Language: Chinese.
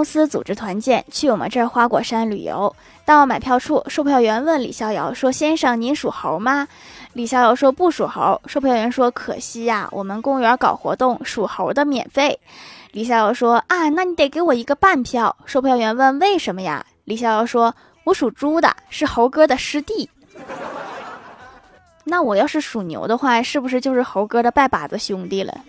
公司组织团建去我们这儿花果山旅游。到买票处售票员问李逍遥说先生您属猴吗？李逍遥说不属猴售票员说可惜呀我们公园搞活动属猴的免费。李逍遥说啊那你得给我一个半票。售票员问为什么呀？李逍遥说我属猪的是猴哥的师弟。那我要是属牛的话是不是就是猴哥的拜把子兄弟了？